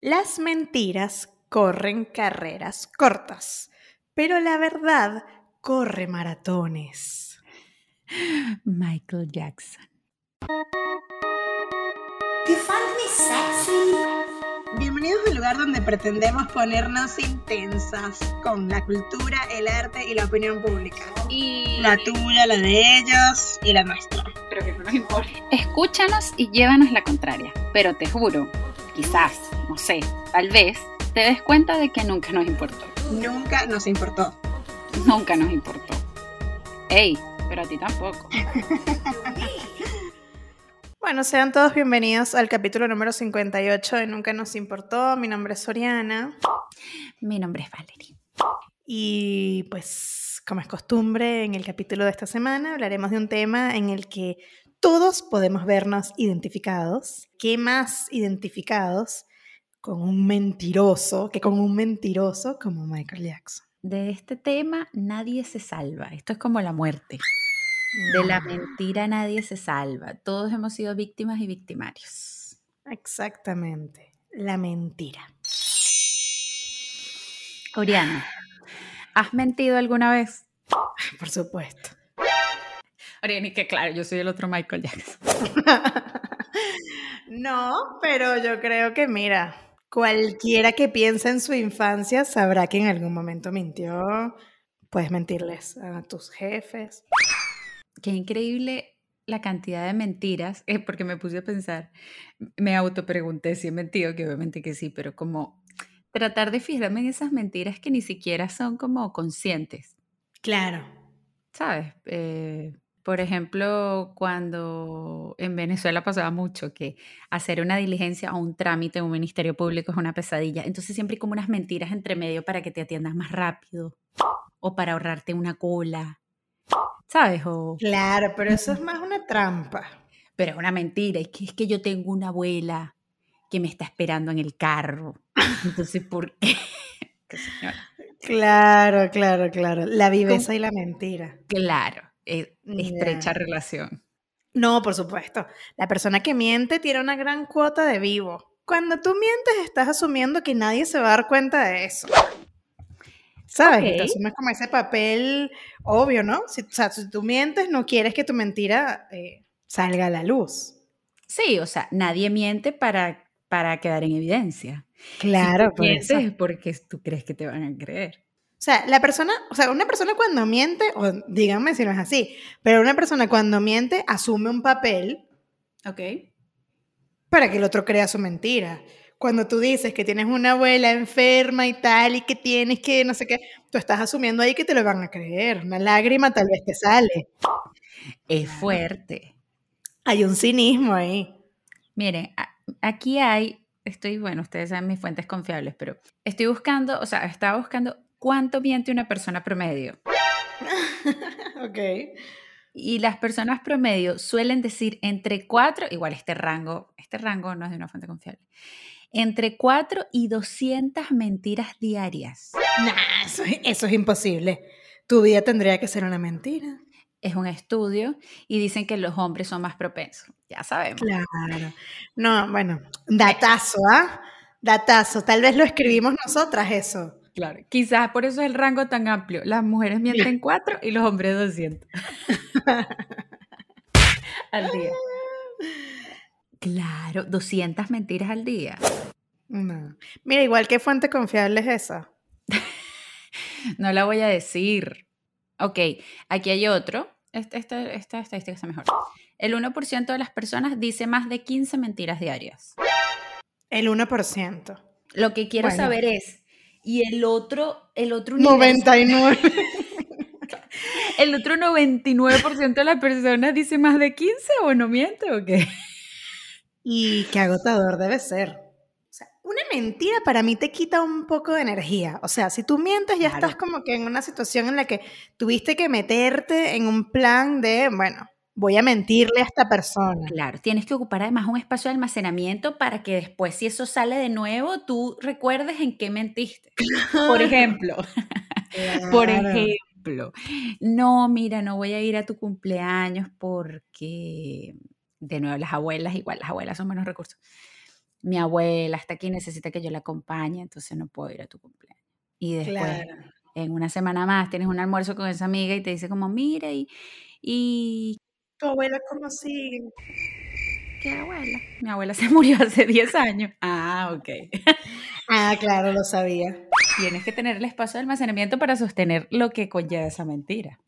Las mentiras corren carreras cortas, pero la verdad corre maratones. Michael Jackson. You find me sexy? Bienvenidos al lugar donde pretendemos ponernos intensas con la cultura, el arte y la opinión pública. Y La tuya, la de ellos y la nuestra. pero que no nos importa. Escúchanos y llévanos la contraria. Pero te juro, quizás, no sé, tal vez, te des cuenta de que nunca nos importó. Nunca nos importó. Nunca nos importó. Ey, pero a ti tampoco. Bueno, sean todos bienvenidos al capítulo número 58 de Nunca nos importó. Mi nombre es Soriana. Mi nombre es Valerie. Y pues, como es costumbre, en el capítulo de esta semana hablaremos de un tema en el que todos podemos vernos identificados. ¿Qué más identificados con un mentiroso que con un mentiroso como Michael Jackson? De este tema nadie se salva. Esto es como la muerte. De la mentira nadie se salva. Todos hemos sido víctimas y victimarios. Exactamente, la mentira. Oriana, ¿has mentido alguna vez? Por supuesto. Oriana, y que claro, yo soy el otro Michael Jackson. no, pero yo creo que, mira, cualquiera que piense en su infancia sabrá que en algún momento mintió. Puedes mentirles a tus jefes. Qué increíble la cantidad de mentiras, eh, porque me puse a pensar, me autopregunté si he mentido, que obviamente que sí, pero como tratar de fijarme en esas mentiras que ni siquiera son como conscientes, Claro. ¿sabes? Eh, por ejemplo, cuando en Venezuela pasaba mucho que hacer una diligencia o un trámite en un ministerio público es una pesadilla, entonces siempre hay como unas mentiras entre medio para que te atiendas más rápido o para ahorrarte una cola, ¿sabes? O, Claro, pero eso es más una trampa. pero es una mentira, es que, es que yo tengo una abuela que me está esperando en el carro. Entonces, ¿por qué? Claro, claro, claro. La viveza y la mentira. Claro, eh, estrecha relación. No, por supuesto. La persona que miente tiene una gran cuota de vivo. Cuando tú mientes, estás asumiendo que nadie se va a dar cuenta de eso. ¿Sabes? Y Ok. Te asumes como ese papel obvio, ¿no? Si, o sea, si tú mientes, no quieres que tu mentira eh, salga a la luz. Sí, o sea, nadie miente para, para quedar en evidencia. Claro, si tú por eso. mientes es porque tú crees que te van a creer. O sea, la persona, o sea, una persona cuando miente, o díganme si no es así, pero una persona cuando miente asume un papel Ok. para que el otro crea su mentira. Cuando tú dices que tienes una abuela enferma y tal, y que tienes que no sé qué, tú estás asumiendo ahí que te lo van a creer. Una lágrima tal vez te sale. Es fuerte. Hay un cinismo ahí. Miren, aquí hay, estoy, bueno, ustedes saben mis fuentes confiables, pero estoy buscando, o sea, estaba buscando cuánto miente una persona promedio. ok. Y las personas promedio suelen decir entre 4, igual este rango, este rango no es de una fuente confiable, entre 4 y 200 mentiras diarias. Nah, eso, eso es imposible. Tu vida tendría que ser una mentira. Es un estudio y dicen que los hombres son más propensos. Ya sabemos. Claro. No, bueno, datazo, ¿ah? Datazo. Tal vez lo escribimos nosotras eso. Claro. Quizás por eso es el rango tan amplio. Las mujeres mienten 4 y los hombres 200. al día. Claro, 200 mentiras al día. No. Mira, igual qué fuente confiable es esa. No la voy a decir. Ok, aquí hay otro. Esta, esta, esta estadística está mejor. El 1% de las personas dice más de 15 mentiras diarias. El 1%. Lo que quiero Bueno. saber es, ¿y el otro, el otro universo? 99. ¿El otro 99% de las personas dice más de 15 o no miente o qué? Y qué agotador debe ser. O sea, una mentira para mí te quita un poco de energía. O sea, si tú mientes ya Claro. estás como que en una situación en la que tuviste que meterte en un plan de, bueno, voy a mentirle a esta persona. Claro, tienes que ocupar además un espacio de almacenamiento para que después, si eso sale de nuevo, tú recuerdes en qué mentiste. Por ejemplo, por ejemplo, no, mira, no voy a ir a tu cumpleaños porque, de nuevo, las abuelas, igual, las abuelas son menos recursos. mi abuela está aquí, necesita que yo la acompañe, entonces no puedo ir a tu cumpleaños. Y después, Claro. en una semana más, tienes un almuerzo con esa amiga y te dice como, mira, y, y Tu abuela, ¿cómo sigue? ¿qué abuela? Mi abuela se murió hace 10 años. Ah, ok. Ah, claro, lo sabía. Tienes que tener el espacio de almacenamiento para sostener lo que conlleva esa mentira.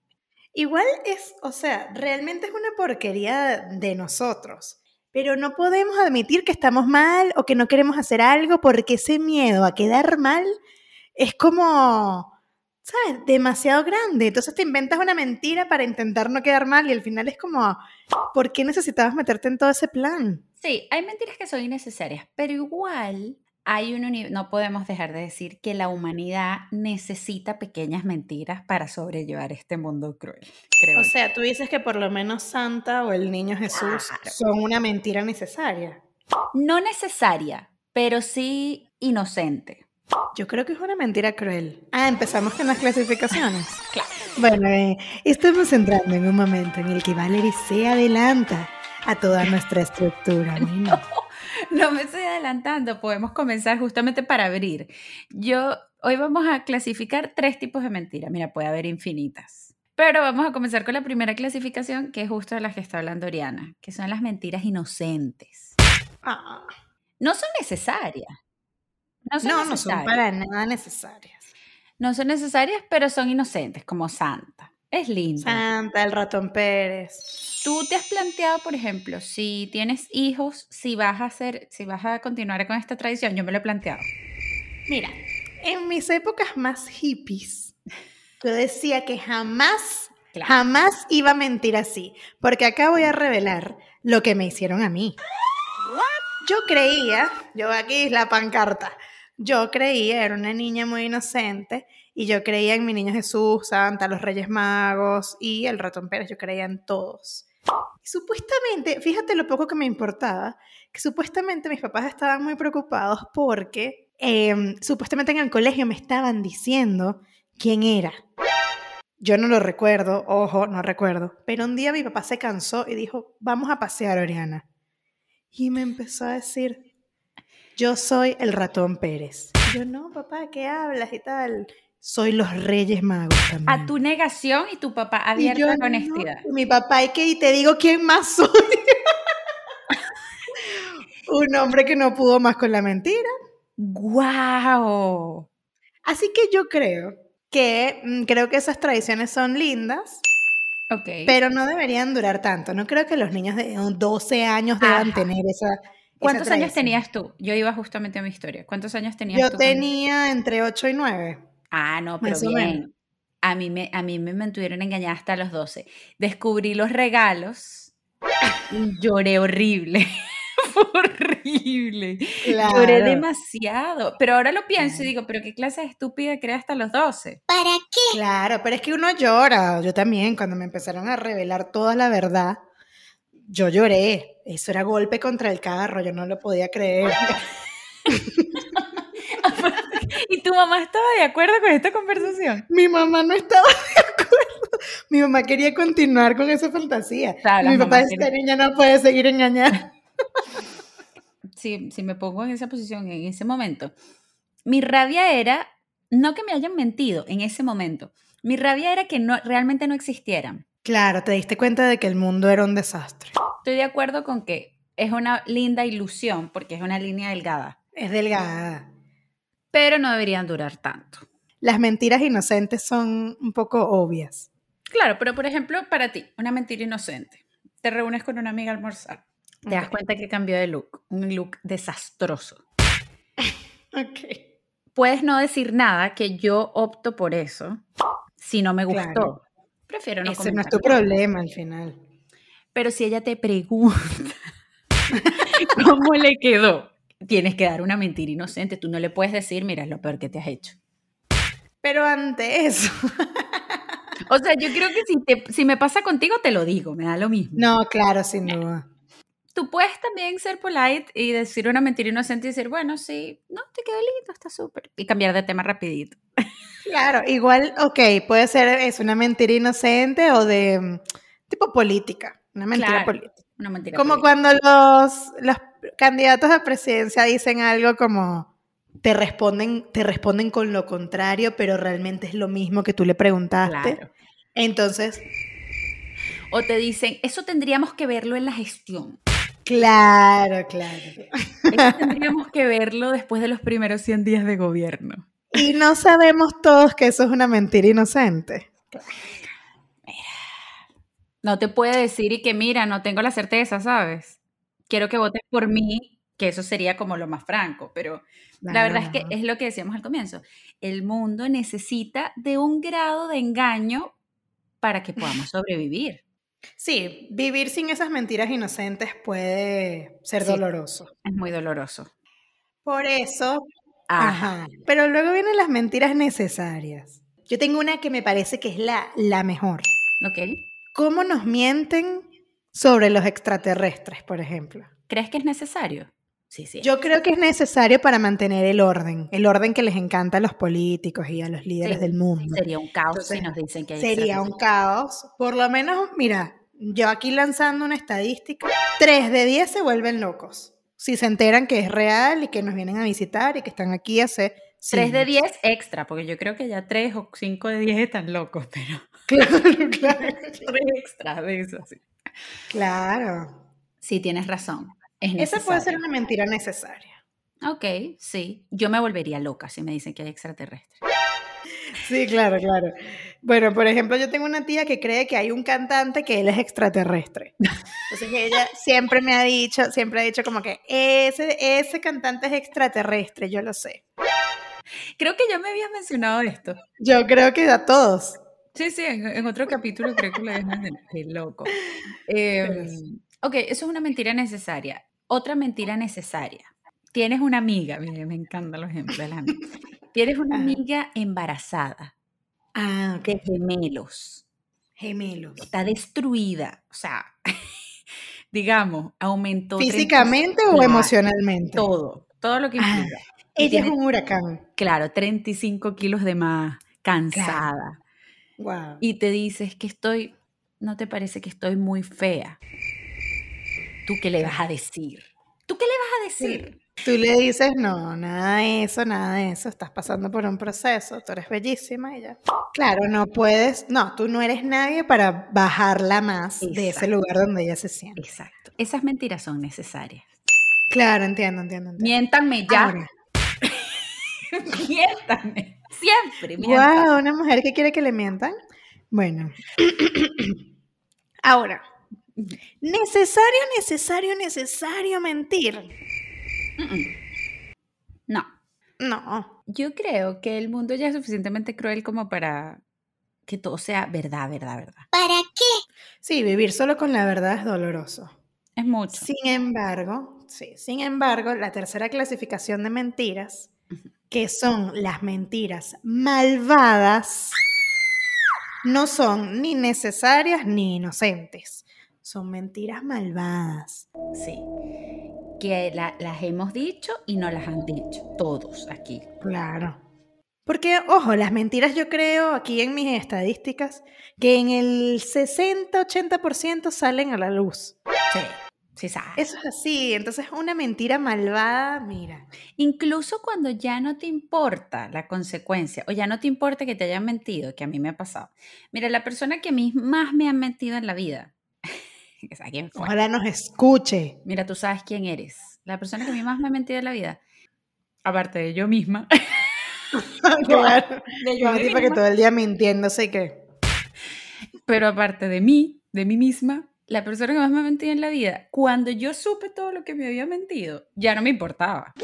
Igual es, o sea, realmente es una porquería de nosotros. Pero no podemos admitir que estamos mal o que no queremos hacer algo porque ese miedo a quedar mal es como, ¿sabes? Demasiado grande. Entonces te inventas una mentira para intentar no quedar mal y al final es como, ¿por qué necesitabas meterte en todo ese plan? Sí, hay mentiras que son innecesarias, pero igual hay un no podemos dejar de decir que la humanidad necesita pequeñas mentiras para sobrellevar este mundo cruel. Creo O sea, tú dices que por lo menos Santa o el niño Jesús Claro. son una mentira necesaria. no necesaria, pero sí inocente. Yo creo que es una mentira cruel. Ah, empezamos con las clasificaciones. Claro. Bueno, eh, estamos entrando en un momento en el que Valerie se adelanta a toda nuestra estructura. Bueno, No me estoy adelantando, podemos comenzar justamente para abrir. Yo, hoy vamos a clasificar tres tipos de mentiras. Mira, puede haber infinitas. Pero vamos a comenzar con la primera clasificación, que es justo de las que está hablando Oriana, que son las mentiras inocentes. ah, No son necesarias. No son no, no son para nada necesarias. No son necesarias, pero son inocentes, como Santa. Es lindo. Santa, el ratón Pérez. ¿Tú te has planteado, por ejemplo, si tienes hijos, si vas a hacer, si vas a continuar con esta tradición? Yo me lo he planteado. Mira, en mis épocas más hippies, yo decía que jamás, Claro. jamás iba a mentir así, porque acá voy a revelar lo que me hicieron a mí. Yo creía, yo aquí la pancarta, yo creía, era una niña muy inocente, y yo creía en mi niño Jesús, Santa, los Reyes Magos y el ratón Pérez, yo creía en todos. Supuestamente, fíjate lo poco que me importaba, que supuestamente mis papás estaban muy preocupados porque em, supuestamente en el colegio me estaban diciendo quién era. Yo no lo recuerdo, ojo, no recuerdo. Pero un día mi papá se cansó y dijo, vamos a pasear, Oriana. Y me empezó a decir, yo soy el ratón Pérez. Y yo, no, papá, ¿qué hablas y tal? Soy los Reyes Magos también. A tu negación y tu papá Y abierto yo, a la "No". honestidad. Y mi papá, ¿y qué? Y te digo quién más soy. Un hombre que no pudo más con la mentira. ¡Guau! Así que yo creo que mm, creo que esas tradiciones son lindas, Ok. pero no deberían durar tanto. No creo que los niños de 12 años deban Ajá. tener esa. ¿Cuántos años tenías tú? Yo iba justamente a mi historia. ¿Cuántos años tenías Yo tú? cuando- tenía entre 8 y 9. Ah, no, pero más bien. menos. A mí, me, a mí me mantuvieron engañada hasta los 12. Descubrí los regalos y lloré horrible. Horrible. Lloré Claro. demasiado. Pero ahora lo pienso y digo, pero qué clase de estúpida creé hasta los 12. ¿Para qué? Claro, pero es que uno llora. Yo también, cuando me empezaron a revelar toda la verdad, yo lloré. Eso era golpe contra el carro, yo no lo podía creer. ¿Y tu mamá estaba de acuerdo con esta conversación? Mi mamá no estaba de acuerdo. Mi mamá quería continuar con esa fantasía. Claro, mi papá, esta niña no puede seguir engañando. Si, si me pongo en esa posición, en ese momento, mi rabia era, no que me hayan mentido en ese momento, mi rabia era que no, realmente no existieran. Claro, te diste cuenta de que el mundo era un desastre. Estoy de acuerdo con que es una linda ilusión porque es una línea delgada, Es delgada. pero no deberían durar tanto. Las mentiras inocentes son un poco obvias. Claro, pero por ejemplo, para ti, una mentira inocente. Te reúnes con una amiga a almorzar. Te das cuenta que cambió de look, un look desastroso. Ok. Puedes no decir nada, que yo opto por eso, si no me gustó. Claro. Prefiero no Ese no es tu problema al final. Pero si ella te pregunta cómo le quedó, tienes que dar una mentira inocente. Tú no le puedes decir, mira, es lo peor que te has hecho. Pero ante eso. O sea, yo creo que si, te- si me pasa contigo, te lo digo, me da lo mismo. No, claro, sin duda. Tú puedes también ser polite y decir una mentira inocente y decir, bueno, sí, no, te quedó lindo, está súper. Y cambiar de tema rapidito. Claro, igual, ok, puede ser es una mentira inocente o de mm, tipo política, una mentira Claro. política. Una mentira. Como política. cuando los, los candidatos a presidencia dicen algo como te responden, te responden con lo contrario, pero realmente es lo mismo que tú le preguntaste. Claro. Entonces, O te dicen, eso tendríamos que verlo en la gestión. claro, claro. Eso tendríamos que verlo después de los primeros 100 días de gobierno. Y no sabemos todos que eso es una mentira inocente. No te puede decir y que mira, no tengo la certeza, ¿sabes? Quiero que votes por mí, que eso sería como lo más franco, pero la verdad es que es lo que decíamos al comienzo. El mundo necesita de un grado de engaño para que podamos sobrevivir. Sí, vivir sin esas mentiras inocentes puede ser Sí. doloroso. Es muy doloroso. Por eso, Ajá. ajá. Pero luego vienen las mentiras necesarias. Yo tengo una que me parece que es la, la mejor. Ok. ¿Cómo nos mienten sobre los extraterrestres, por ejemplo? ¿Crees que es necesario? Sí, sí. Yo creo que es necesario para mantener el orden, el orden que les encanta a los políticos y a los líderes Sí, del mundo. Sería un caos si Entonces, nos dicen que hay Sería un caos. Por lo menos, mira, yo aquí lanzando una estadística, 3 de 10 se vuelven locos. Si se enteran que es real y que nos vienen a visitar y que están aquí hace... 3 de siglos. 10 extra, porque yo creo que ya 3 o 5 de 10 están locos, pero Claro, claro. 3 extra de eso, sí. Claro. Sí, tienes razón. Es Esa puede ser una mentira necesaria. Ok, sí. Yo me volvería loca si me dicen que hay extraterrestres. Sí, claro, claro. Bueno, por ejemplo, yo tengo una tía que cree que hay un cantante que él es extraterrestre. Entonces ella siempre me ha dicho, siempre ha dicho como que ese, ese cantante es extraterrestre, yo lo sé. Creo que ya me habías mencionado esto. Yo creo que a todos. Sí, sí, en, en otro capítulo creo que lo mencionado. Qué loco. Eh, ok, eso es una mentira necesaria. Otra mentira necesaria. Tienes una amiga, mire, me encantan los ejemplos de las amigas. Tienes una Ajá. amiga embarazada Ah, ok. de gemelos. Gemelos. Está destruida. O sea, digamos, aumentó 30 ¿Físicamente o emocionalmente? todo, todo lo que Ah, implica. Y Ella es un huracán. claro, 35 kilos de más, cansada. Wow. Y te dices que estoy, ¿no te parece que estoy muy fea? ¿Tú qué le vas a decir? ¿Tú qué le vas a decir? Tú le dices, no, nada de eso, nada de eso, estás pasando por un proceso, tú eres bellísima y ya. Claro, no puedes, no, tú no eres nadie para bajarla más de ese lugar donde ella se siente. Exacto. Esas mentiras son necesarias. Claro, entiendo, entiendo, entiendo. Miéntanme ya. Ahora, Miéntanme. Siempre, miéntanme. wow, una mujer que quiere que le mientan. Bueno. Ahora, necesario, necesario, necesario mentir. No. No. Yo creo que el mundo ya es suficientemente cruel como para que todo sea verdad, verdad, verdad. ¿Para qué? Sí, vivir solo con la verdad es doloroso. Es mucho. Sin embargo, sí, sin embargo, la tercera clasificación de mentiras, que son las mentiras malvadas, no son ni necesarias ni inocentes. Son mentiras malvadas. Sí. Que la- las hemos dicho y no las han dicho. Todos aquí. Claro. Porque, ojo, las mentiras yo creo aquí en mis estadísticas que en el 60-80% salen a la luz. Sí. Sí. Eso es así. Entonces, una mentira malvada, mira. Incluso cuando ya no te importa la consecuencia o ya no te importa que te hayan mentido, que a mí me ha pasado. Mira, la persona que a mí más me han mentido en la vida, quién fue. Ojalá nos escuche. Mira, tú sabes quién eres. La persona que a mí más me ha mentido en la vida, aparte de yo misma, claro. de yo tipa que misma, todo el día mintiéndose y que. pero aparte de mí, de mí misma, la persona que más me ha mentido en la vida, cuando yo supe todo lo que me había mentido, ya no me importaba.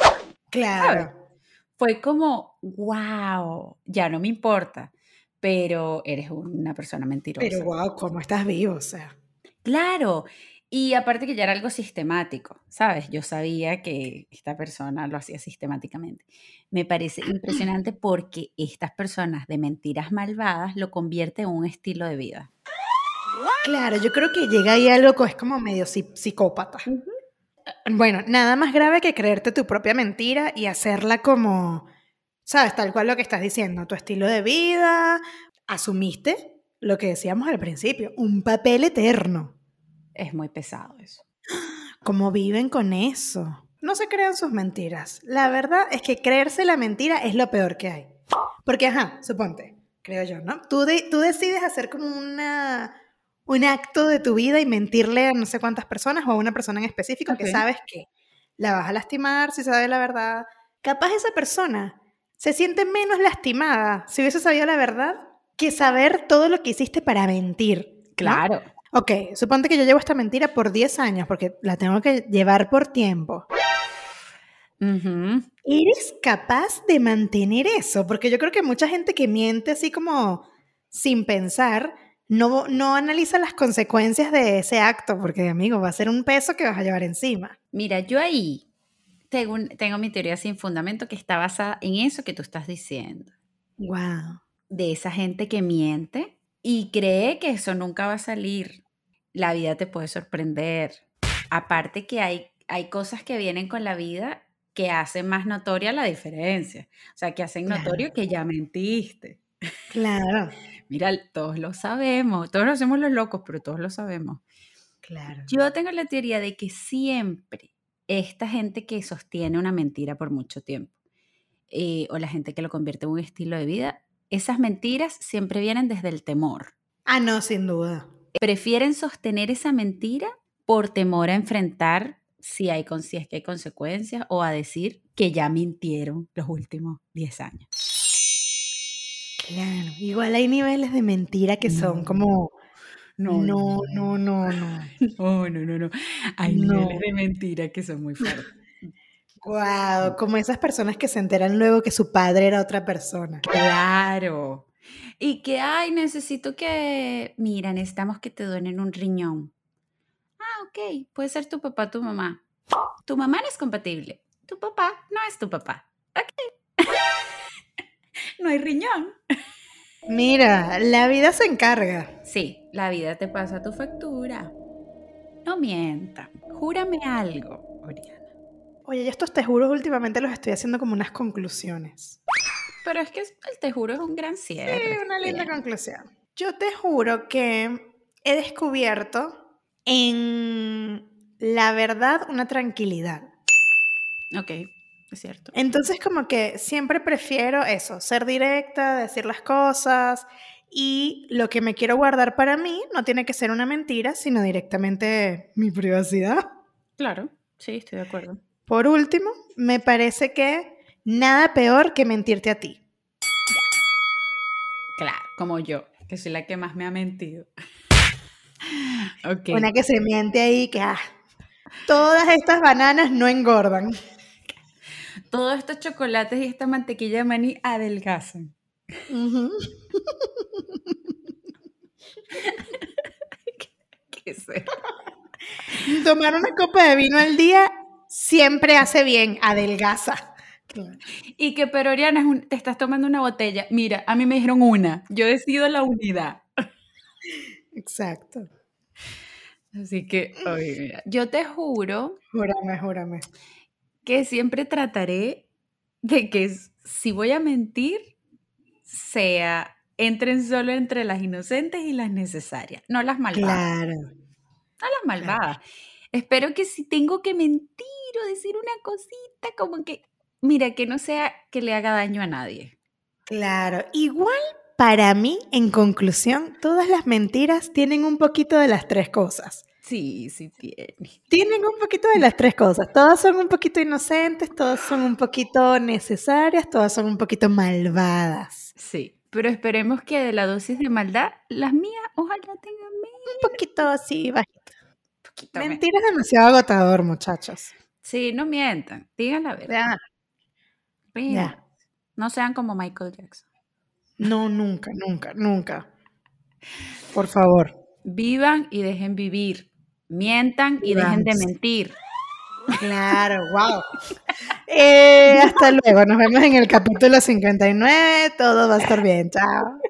Claro. Fue como, wow, ya no me importa, pero eres una persona mentirosa. Pero wow, ¿cómo estás vivo? O sea. Claro. Y aparte que ya era algo sistemático, ¿sabes? Yo sabía que esta persona lo hacía sistemáticamente. Me parece impresionante porque estas personas de mentiras malvadas lo convierten en un estilo de vida. Claro, yo creo que llega ahí algo que es como medio psi- psicópata. Bueno, nada más grave que creerte tu propia mentira y hacerla como, ¿sabes? Tal cual lo que estás diciendo, tu estilo de vida. Asumiste lo que decíamos al principio, un papel eterno. Es muy pesado eso. ¿Cómo viven con eso? No se crean sus mentiras. La verdad es que creerse la mentira es lo peor que hay. Porque, ajá, suponte, creo yo, ¿no? Tú, de- tú decides hacer como una, un acto de tu vida y mentirle a no sé cuántas personas o a una persona en específico que sabes que la vas a lastimar si sabe la verdad. Capaz esa persona se siente menos lastimada si hubiese sabido la verdad que saber todo lo que hiciste para mentir. ¿no? Claro. Ok, suponte que yo llevo esta mentira por 10 años porque la tengo que llevar por tiempo. Ujú. ¿Eres capaz de mantener eso? Porque yo creo que mucha gente que miente así como sin pensar, no, no analiza las consecuencias de ese acto, porque amigo, va a ser un peso que vas a llevar encima. Mira, yo ahí tengo, un- tengo mi teoría sin fundamento que está basada en eso que tú estás diciendo. Wow. De esa gente que miente y cree que eso nunca va a salir. La vida te puede sorprender. Aparte que hay, hay cosas que vienen con la vida que hacen más notoria la diferencia. O sea, que hacen Claro. notorio que ya mentiste. Claro, Mira, todos lo sabemos. Todos lo hacemos los locos, pero todos lo sabemos. claro. Yo tengo la teoría de que siempre esta gente que sostiene una mentira por mucho tiempo, eh, o la gente que lo convierte en un estilo de vida, esas mentiras siempre vienen desde el temor. Ah, no, sin duda. Prefieren sostener esa mentira por temor a enfrentar si, hay, si es que hay consecuencias o a decir que ya mintieron los últimos 10 años. Claro. Igual hay niveles de mentira que son como... No, No, no, no, no. no, no, no. no. Hay No. niveles de mentira que son muy fuertes. Wow, como esas personas que se enteran luego que su padre era otra persona. Claro. Y que, ay, necesito que, mira, necesitamos que te donen un riñón. Ah, ok, puede ser tu papá, tu mamá. Tu mamá no es compatible. Tu papá no es tu papá. Ok. no hay riñón. Mira, la vida se encarga. Sí, la vida te pasa tu factura. No mientan. Júrame algo, Oriana. Oye, yo estos te juro últimamente los estoy haciendo como unas conclusiones. Pero es que el te juro es un gran cierre. Sí, una linda Bien. conclusión. Yo te juro que he descubierto en la verdad una tranquilidad. Ok, es cierto. Entonces como que siempre prefiero eso, ser directa, decir las cosas y lo que me quiero guardar para mí no tiene que ser una mentira, sino directamente mi privacidad. Claro, sí, estoy de acuerdo. Por último, me parece que nada peor que mentirte a ti. Claro, como yo, que soy la que más me ha mentido. Una que se miente ahí que ah, todas estas bananas no engordan. Todos estos chocolates y esta mantequilla de maní adelgazan. ¿Qué eso? Tomar una copa de vino al día siempre hace bien, adelgaza. Y que, pero Oriana, es un- te estás tomando una botella. Mira, a mí me dijeron una. Yo decido la unidad. Exacto. Así que, oye, mira, yo te juro Júrame, júrame. que siempre trataré de que si voy a mentir, sea, entren solo entre las inocentes y las necesarias, no las malvadas. Claro. No las malvadas. Espero que si tengo que mentir decir una cosita, como que, mira, que no sea que le haga daño a nadie. Claro. Igual, para mí, en conclusión, todas las mentiras tienen un poquito de las tres cosas. Sí, sí tiene. Tienen un poquito de las tres cosas. Todas son un poquito inocentes, todas son un poquito necesarias, todas son un poquito malvadas. Sí, pero esperemos que de la dosis de maldad, las mías ojalá tengan menos. Un poquito así bajito. poquito menos. Mentir es demasiado agotador, muchachos. Sí, no mientan, digan la verdad. Ya. No sean como Michael Jackson. No, nunca, nunca, nunca. Por favor. Vivan y dejen vivir. Mientan y dejen de mentir. Claro, wow. Eh, hasta luego, nos vemos en el capítulo 59. Todo va a estar bien. Chao.